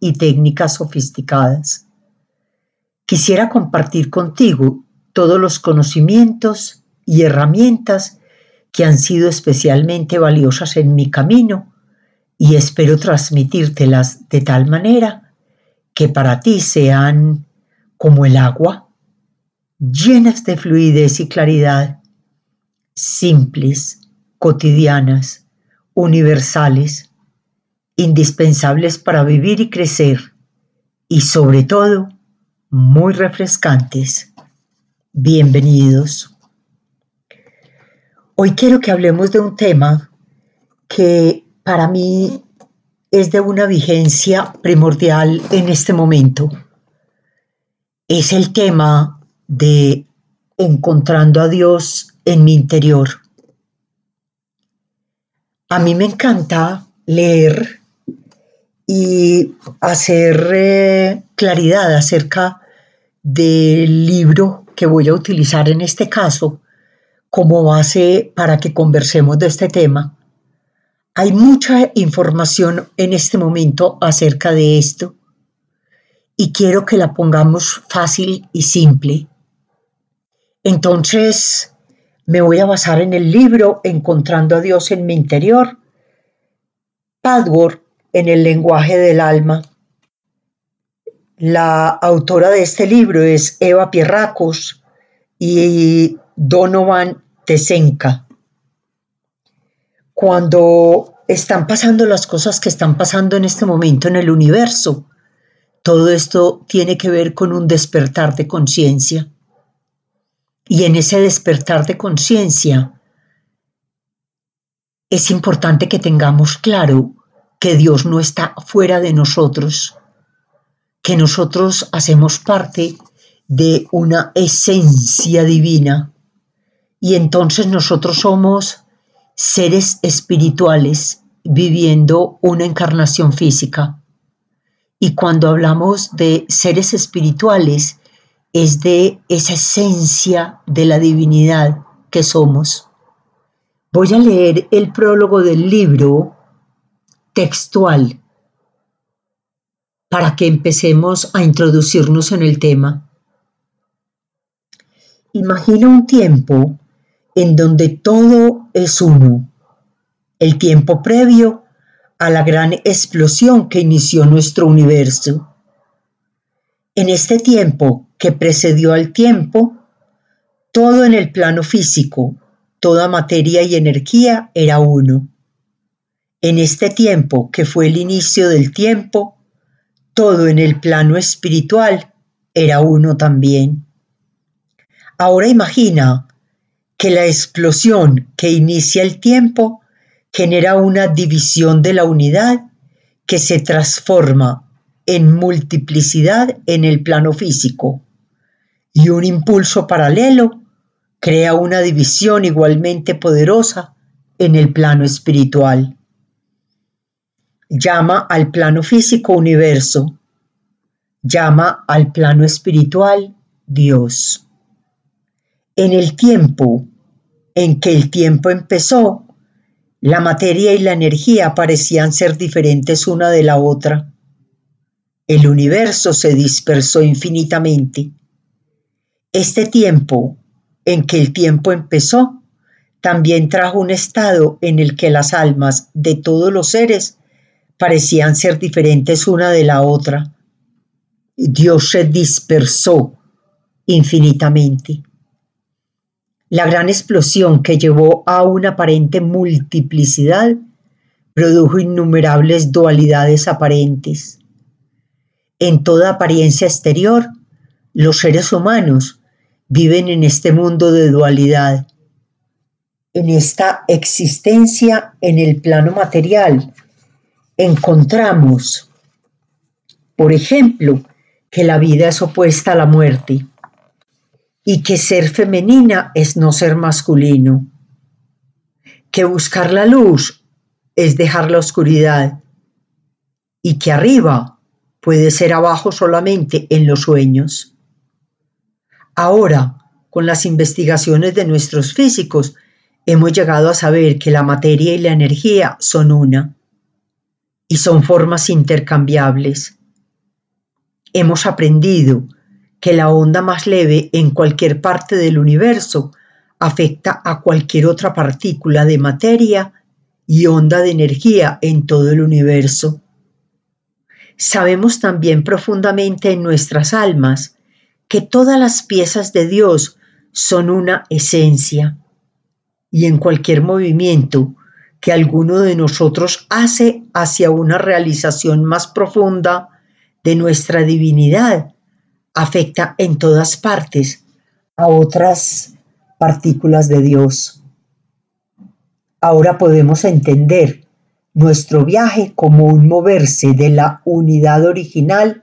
y técnicas sofisticadas. Quisiera compartir contigo todos los conocimientos y herramientas que han sido especialmente valiosas en mi camino y espero transmitírtelas de tal manera que para ti sean como el agua, llenas de fluidez y claridad, simples, cotidianas, universales, indispensables para vivir y crecer y sobre todo muy refrescantes. Bienvenidos. Hoy quiero que hablemos de un tema que para mí es de una vigencia primordial en este momento. Es el tema de encontrando a Dios en mi interior. A mí me encanta leer y hacer eh, claridad acerca del libro que voy a utilizar en este caso como base para que conversemos de este tema. Hay mucha información en este momento acerca de esto y quiero que la pongamos fácil y simple. Entonces, me voy a basar en el libro Encontrando a Dios en mi interior. Padworth en el lenguaje del alma. La autora de este libro es Eva Pierracos y Donovan Tesenka. Cuando están pasando las cosas que están pasando en este momento en el universo, todo esto tiene que ver con un despertar de conciencia. Y en ese despertar de conciencia es importante que tengamos claro que Dios no está fuera de nosotros, que nosotros hacemos parte de una esencia divina y entonces nosotros somos seres espirituales viviendo una encarnación física. Y cuando hablamos de seres espirituales, es de esa esencia de la divinidad que somos. Voy a leer el prólogo del libro textual para que empecemos a introducirnos en el tema. Imagina un tiempo en donde todo es uno, el tiempo previo a la gran explosión que inició nuestro universo. En este tiempo que precedió al tiempo, todo en el plano físico, toda materia y energía era uno. En este tiempo, que fue el inicio del tiempo, todo en el plano espiritual era uno también. Ahora imagina que la explosión que inicia el tiempo genera una división de la unidad que se transforma en multiplicidad en el plano físico y un impulso paralelo crea una división igualmente poderosa en el plano espiritual llama al plano físico universo, llama al plano espiritual Dios. En el tiempo en que el tiempo empezó, la materia y la energía parecían ser diferentes una de la otra. El universo se dispersó infinitamente. Este tiempo en que el tiempo empezó también trajo un estado en el que las almas de todos los seres parecían ser diferentes una de la otra. Dios se dispersó infinitamente. La gran explosión que llevó a una aparente multiplicidad produjo innumerables dualidades aparentes. En toda apariencia exterior, los seres humanos viven en este mundo de dualidad, en esta existencia en el plano material encontramos Por ejemplo, que la vida es opuesta a la muerte y que ser femenina es no ser masculino, que buscar la luz es dejar la oscuridad y que arriba puede ser abajo solamente en los sueños. Ahora, con las investigaciones de nuestros físicos, hemos llegado a saber que la materia y la energía son una y son formas intercambiables. Hemos aprendido que la onda más leve en cualquier parte del universo afecta a cualquier otra partícula de materia y onda de energía en todo el universo. Sabemos también profundamente en nuestras almas que todas las piezas de Dios son una esencia y en cualquier movimiento que alguno de nosotros hace hacia una realización más profunda de nuestra divinidad afecta en todas partes a otras partículas de Dios. Ahora podemos entender nuestro viaje como un moverse de la unidad original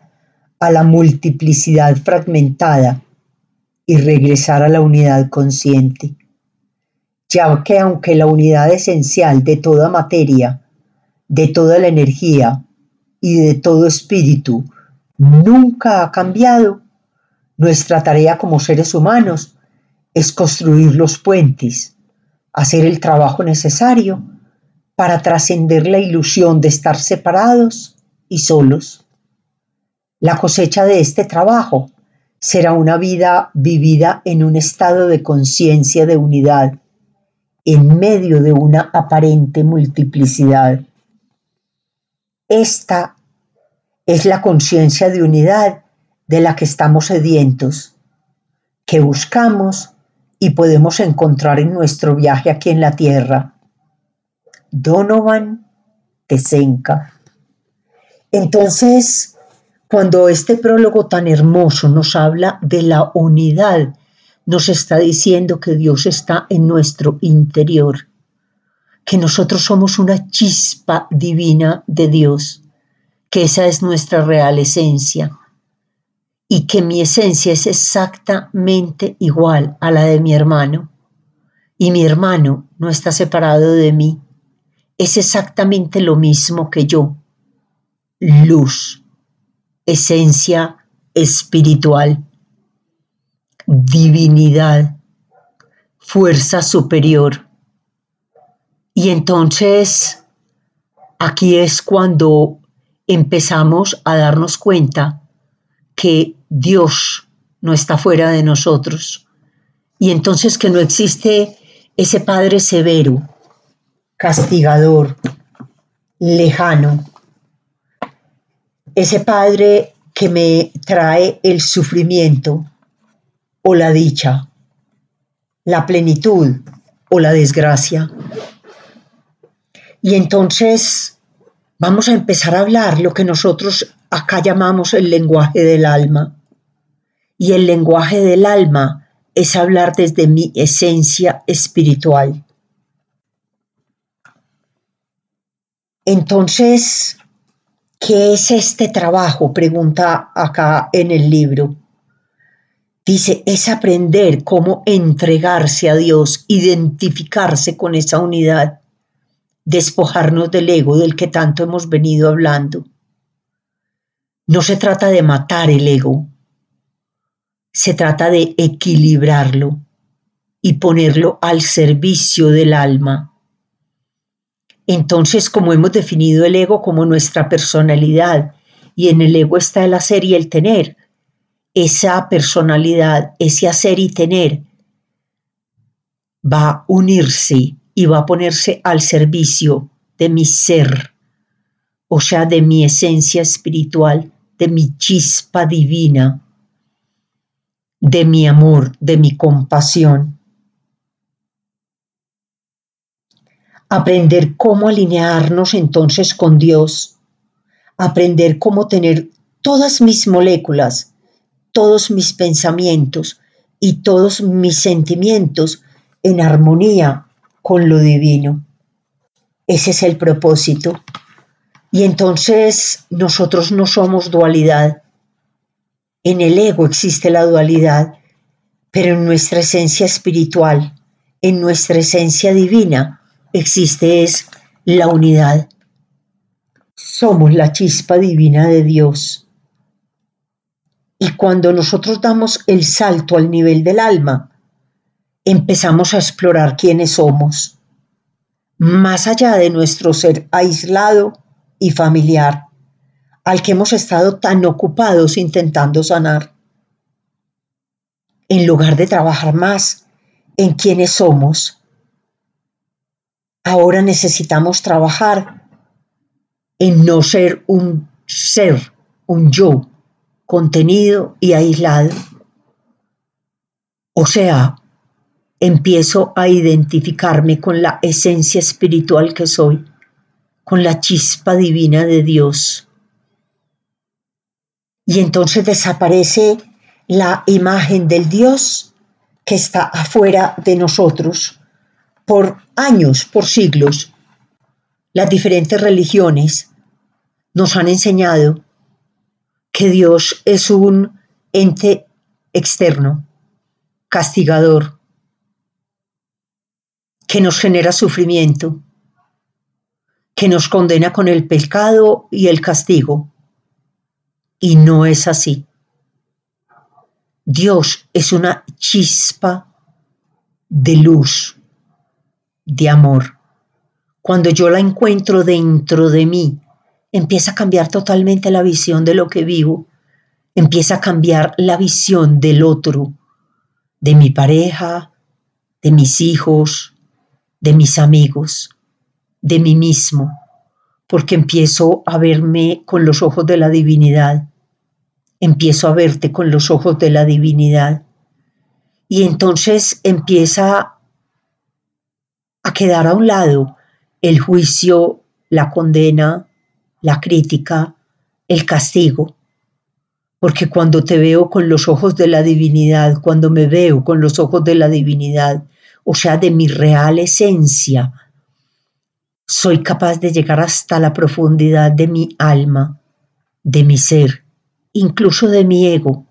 a la multiplicidad fragmentada y regresar a la unidad consciente, ya que aunque la unidad esencial de toda materia, de toda la energía y de todo espíritu nunca ha cambiado, nuestra tarea como seres humanos es construir los puentes, hacer el trabajo necesario para trascender la ilusión de estar separados y solos. La cosecha de este trabajo será una vida vivida en un estado de conciencia de unidad, en medio de una aparente multiplicidad. Esta es la conciencia de unidad de la que estamos sedientos, que buscamos y podemos encontrar en nuestro viaje aquí en la tierra. Donovan Tesenka. Entonces, cuando este prólogo tan hermoso nos habla de la unidad, nos está diciendo que Dios está en nuestro interior, que nosotros somos una chispa divina de Dios, que esa es nuestra real esencia y que mi esencia es exactamente igual a la de mi hermano. Y mi hermano no está separado de mí, es exactamente lo mismo que yo, luz, esencia espiritual, divinidad, fuerza superior. Y entonces aquí es cuando empezamos a darnos cuenta que Dios no está fuera de nosotros y entonces que no existe ese Padre severo, castigador, lejano, ese Padre que me trae el sufrimiento o la dicha, la plenitud o la desgracia. Y entonces vamos a empezar a hablar lo que nosotros acá llamamos el lenguaje del alma. Y el lenguaje del alma es hablar desde mi esencia espiritual. Entonces, ¿qué es este trabajo? Pregunta acá en el libro. Dice, es aprender cómo entregarse a Dios, identificarse con esa unidad, despojarnos del ego del que tanto hemos venido hablando no se trata de matar el ego, se trata de equilibrarlo y ponerlo al servicio del alma. Entonces, como hemos definido el ego como nuestra personalidad, y en el ego está el hacer y el tener, esa personalidad, ese hacer y tener, va a unirse y va a ponerse al servicio de mi ser, o sea, de mi esencia espiritual, de mi chispa divina, de mi amor, de mi compasión. Aprender cómo alinearnos entonces con Dios, aprender cómo tener todas mis moléculas, todos mis pensamientos y todos mis sentimientos en armonía con lo divino. Ese es el propósito Y entonces nosotros no somos dualidad. En el ego existe la dualidad, pero en nuestra esencia espiritual, en nuestra esencia divina, existe es la unidad. Somos la chispa divina de Dios. Y cuando nosotros damos el salto al nivel del alma, empezamos a explorar quiénes somos, más allá de nuestro ser aislado y familiar, al que hemos estado tan ocupados intentando sanar. En lugar de trabajar más en quiénes somos, ahora necesitamos trabajar en no ser un ser, un yo, contenido y aislado. O sea, empiezo a identificarme con la esencia espiritual que soy, con la chispa divina de Dios. Y entonces desaparece la imagen del Dios que está afuera de nosotros por años, por siglos. Las diferentes religiones nos han enseñado que Dios es un ente externo, castigador, que nos genera sufrimiento, que nos condena con el pecado y el castigo. Y no es así. Dios es una chispa de luz, de amor. Cuando yo la encuentro dentro de mí, empieza a cambiar totalmente la visión de lo que vivo, empieza a cambiar la visión del otro, de mi pareja, de mis hijos, de mis amigos, de mí mismo, porque empiezo a verme con los ojos de la divinidad, empiezo a verte con los ojos de la divinidad. Y entonces empieza a quedar a un lado el juicio, la condena, la crítica, el castigo. Porque cuando te veo con los ojos de la divinidad, cuando me veo con los ojos de la divinidad, o sea, de mi real esencia, soy capaz de llegar hasta la profundidad de mi alma, de mi ser, incluso de mi ego.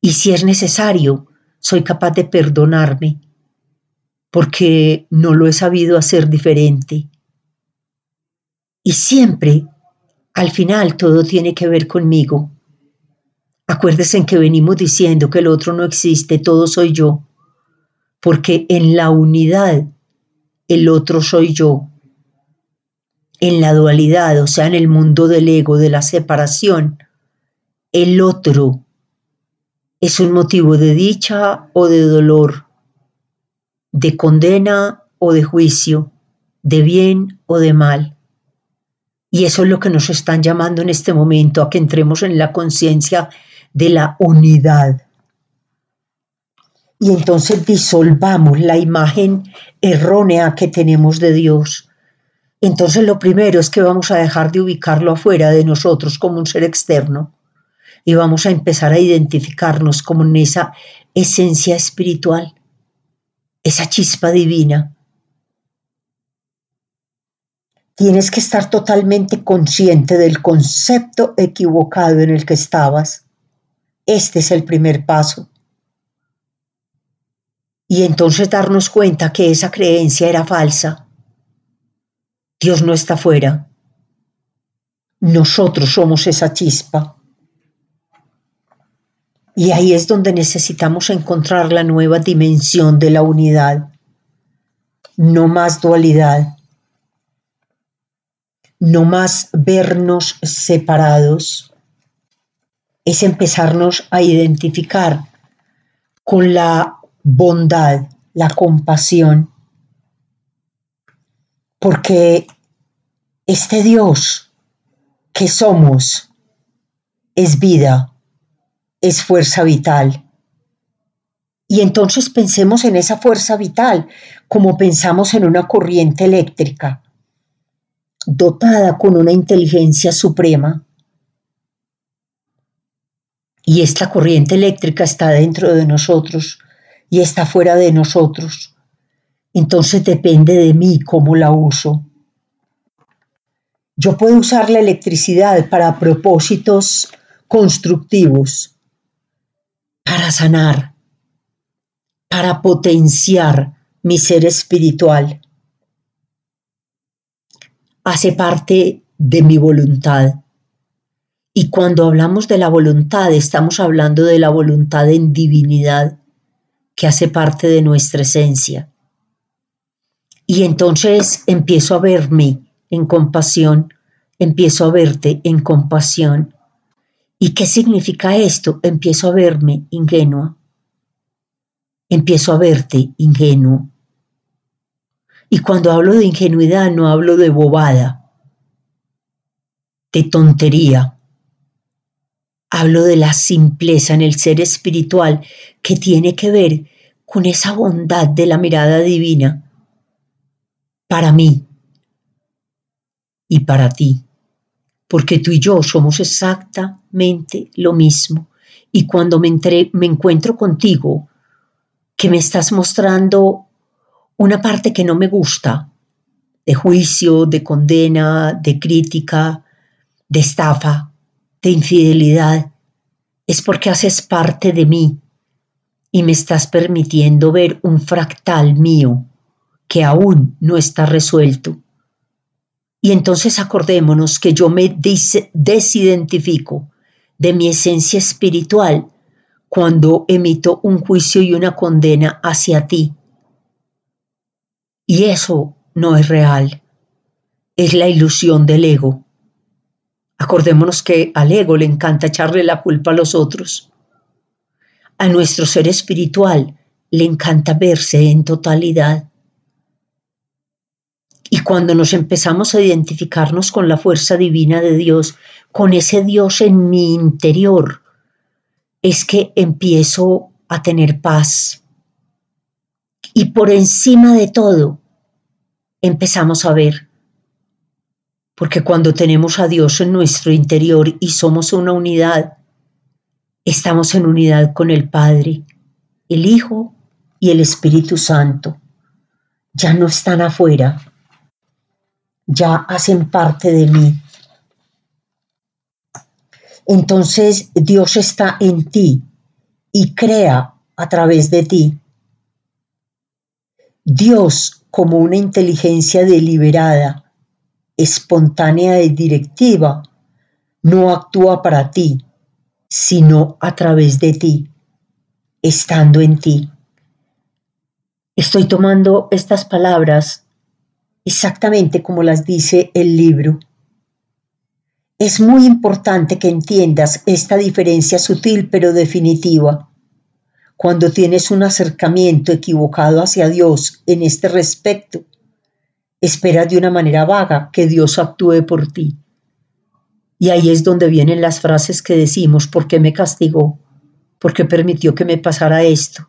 Y si es necesario, soy capaz de perdonarme, porque no lo he sabido hacer diferente. Y siempre, al final, todo tiene que ver conmigo. Acuérdense en que venimos diciendo que el otro no existe, todo soy yo porque en la unidad el otro soy yo. En la dualidad, o sea, en el mundo del ego, de la separación, el otro es un motivo de dicha o de dolor, de condena o de juicio, de bien o de mal. Y eso es lo que nos están llamando en este momento, a que entremos en la conciencia de la unidad y entonces disolvamos la imagen errónea que tenemos de Dios. Entonces lo primero es que vamos a dejar de ubicarlo afuera de nosotros como un ser externo y vamos a empezar a identificarnos como en esa esencia espiritual, esa chispa divina. Tienes que estar totalmente consciente del concepto equivocado en el que estabas. Este es el primer paso y entonces darnos cuenta que esa creencia era falsa. Dios no está fuera. Nosotros somos esa chispa. Y ahí es donde necesitamos encontrar la nueva dimensión de la unidad. No más dualidad. No más vernos separados. Es empezarnos a identificar con la bondad, la compasión, porque este Dios que somos es vida, es fuerza vital. Y entonces pensemos en esa fuerza vital como pensamos en una corriente eléctrica, dotada con una inteligencia suprema. Y esta corriente eléctrica está dentro de nosotros y está fuera de nosotros. Entonces depende de mí cómo la uso. Yo puedo usar la electricidad para propósitos constructivos, para sanar, para potenciar mi ser espiritual. Hace parte de mi voluntad. Y cuando hablamos de la voluntad, estamos hablando de la voluntad en divinidad que hace parte de nuestra esencia. Y entonces empiezo a verme en compasión, empiezo a verte en compasión. ¿Y qué significa esto? Empiezo a verme ingenua. Empiezo a verte ingenuo. Y cuando hablo de ingenuidad no hablo de bobada, de tontería. Hablo de la simpleza en el ser espiritual que tiene que ver con esa bondad de la mirada divina para mí y para ti, porque tú y yo somos exactamente lo mismo. Y cuando me, me encuentro contigo, que me estás mostrando una parte que no me gusta, de juicio, de condena, de crítica, de estafa, de infidelidad, es porque haces parte de mí y me estás permitiendo ver un fractal mío que aún no está resuelto. Y entonces acordémonos que yo me desidentifico de mi esencia espiritual cuando emito un juicio y una condena hacia ti. Y eso no es real, es la ilusión del ego. Acordémonos que al ego le encanta echarle la culpa a los otros. A nuestro ser espiritual le encanta verse en totalidad. Y cuando nos empezamos a identificarnos con la fuerza divina de Dios, con ese Dios en mi interior, es que empiezo a tener paz. Y por encima de todo, empezamos a ver. Porque cuando tenemos a Dios en nuestro interior y somos una unidad, estamos en unidad con el Padre, el Hijo y el Espíritu Santo. Ya no están afuera, ya hacen parte de mí. Entonces Dios está en ti y crea a través de ti. Dios como una inteligencia deliberada, espontánea y directiva, no actúa para ti, sino a través de ti, estando en ti. Estoy tomando estas palabras exactamente como las dice el libro. Es muy importante que entiendas esta diferencia sutil pero definitiva. Cuando tienes un acercamiento equivocado hacia Dios en este respecto, esperas de una manera vaga que Dios actúe por ti. Y ahí es donde vienen las frases que decimos, ¿por qué me castigó? ¿Por qué permitió que me pasara esto?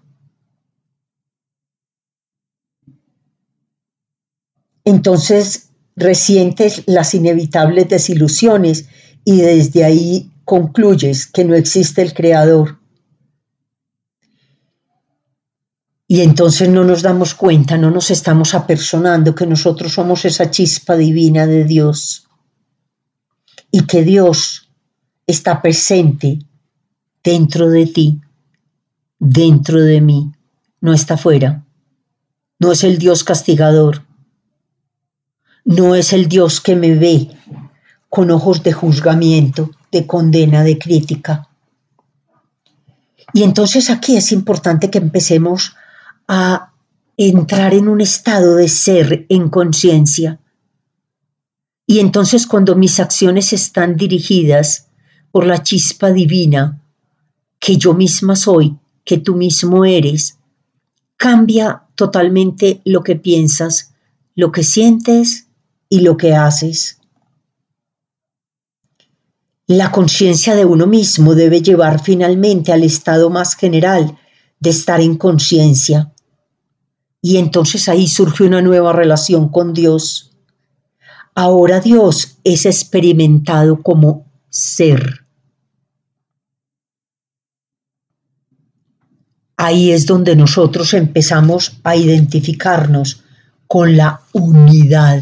Entonces resientes las inevitables desilusiones y desde ahí concluyes que no existe el creador. Y entonces no nos damos cuenta, no nos estamos apersonando que nosotros somos esa chispa divina de Dios y que Dios está presente dentro de ti, dentro de mí, no está fuera. No es el Dios castigador, no es el Dios que me ve con ojos de juzgamiento, de condena, de crítica. Y entonces aquí es importante que empecemos a entrar en un estado de ser en conciencia. Y entonces cuando mis acciones están dirigidas por la chispa divina que yo misma soy, que tú mismo eres, cambia totalmente lo que piensas, lo que sientes y lo que haces. La conciencia de uno mismo debe llevar finalmente al estado más general de estar en conciencia. Y entonces ahí surge una nueva relación con Dios. Ahora Dios es experimentado como ser. Ahí es donde nosotros empezamos a identificarnos con la unidad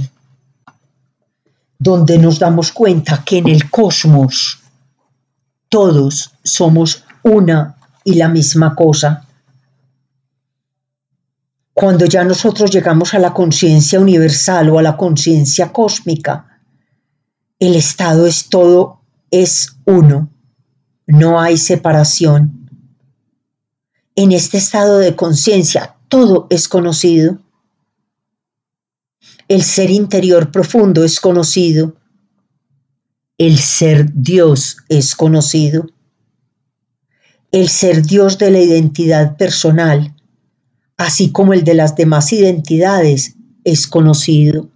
donde nos damos cuenta que en el cosmos todos somos una y la misma cosa. Cuando ya nosotros llegamos a la conciencia universal o a la conciencia cósmica, el estado es todo, es uno, no hay separación. En este estado de conciencia todo es conocido. El ser interior profundo es conocido. El ser Dios es conocido. El ser Dios de la identidad personal, así como el de las demás identidades, es conocido.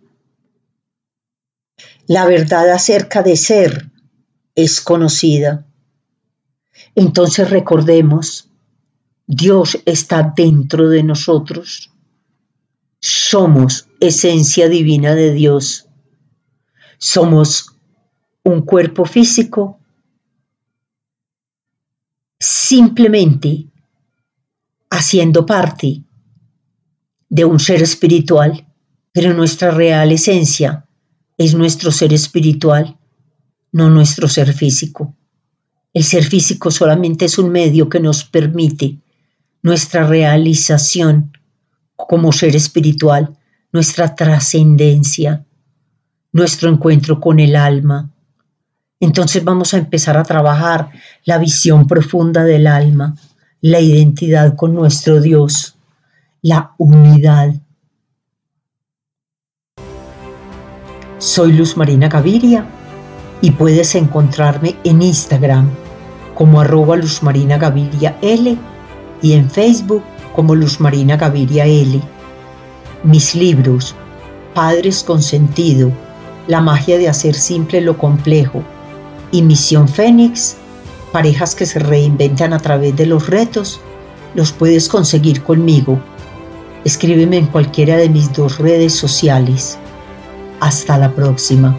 La verdad acerca de ser es conocida. Entonces recordemos, Dios está dentro de nosotros. Somos esencia divina de Dios. Somos un cuerpo físico simplemente haciendo parte de un ser espiritual, pero nuestra real esencia es nuestro ser espiritual, no nuestro ser físico. El ser físico solamente es un medio que nos permite nuestra realización como ser espiritual, nuestra trascendencia, nuestro encuentro con el alma. Entonces vamos a empezar a trabajar la visión profunda del alma, la identidad con nuestro Dios, la unidad. Soy Luz Marina Gaviria y puedes encontrarme en Instagram como arroba Luz Marina Gaviria L y en Facebook como Luz Marina Gaviria L. Mis libros, Padres con Sentido, La magia de hacer simple lo complejo y Misión Fénix, parejas que se reinventan a través de los retos, los puedes conseguir conmigo. Escríbeme en cualquiera de mis dos redes sociales. Hasta la próxima.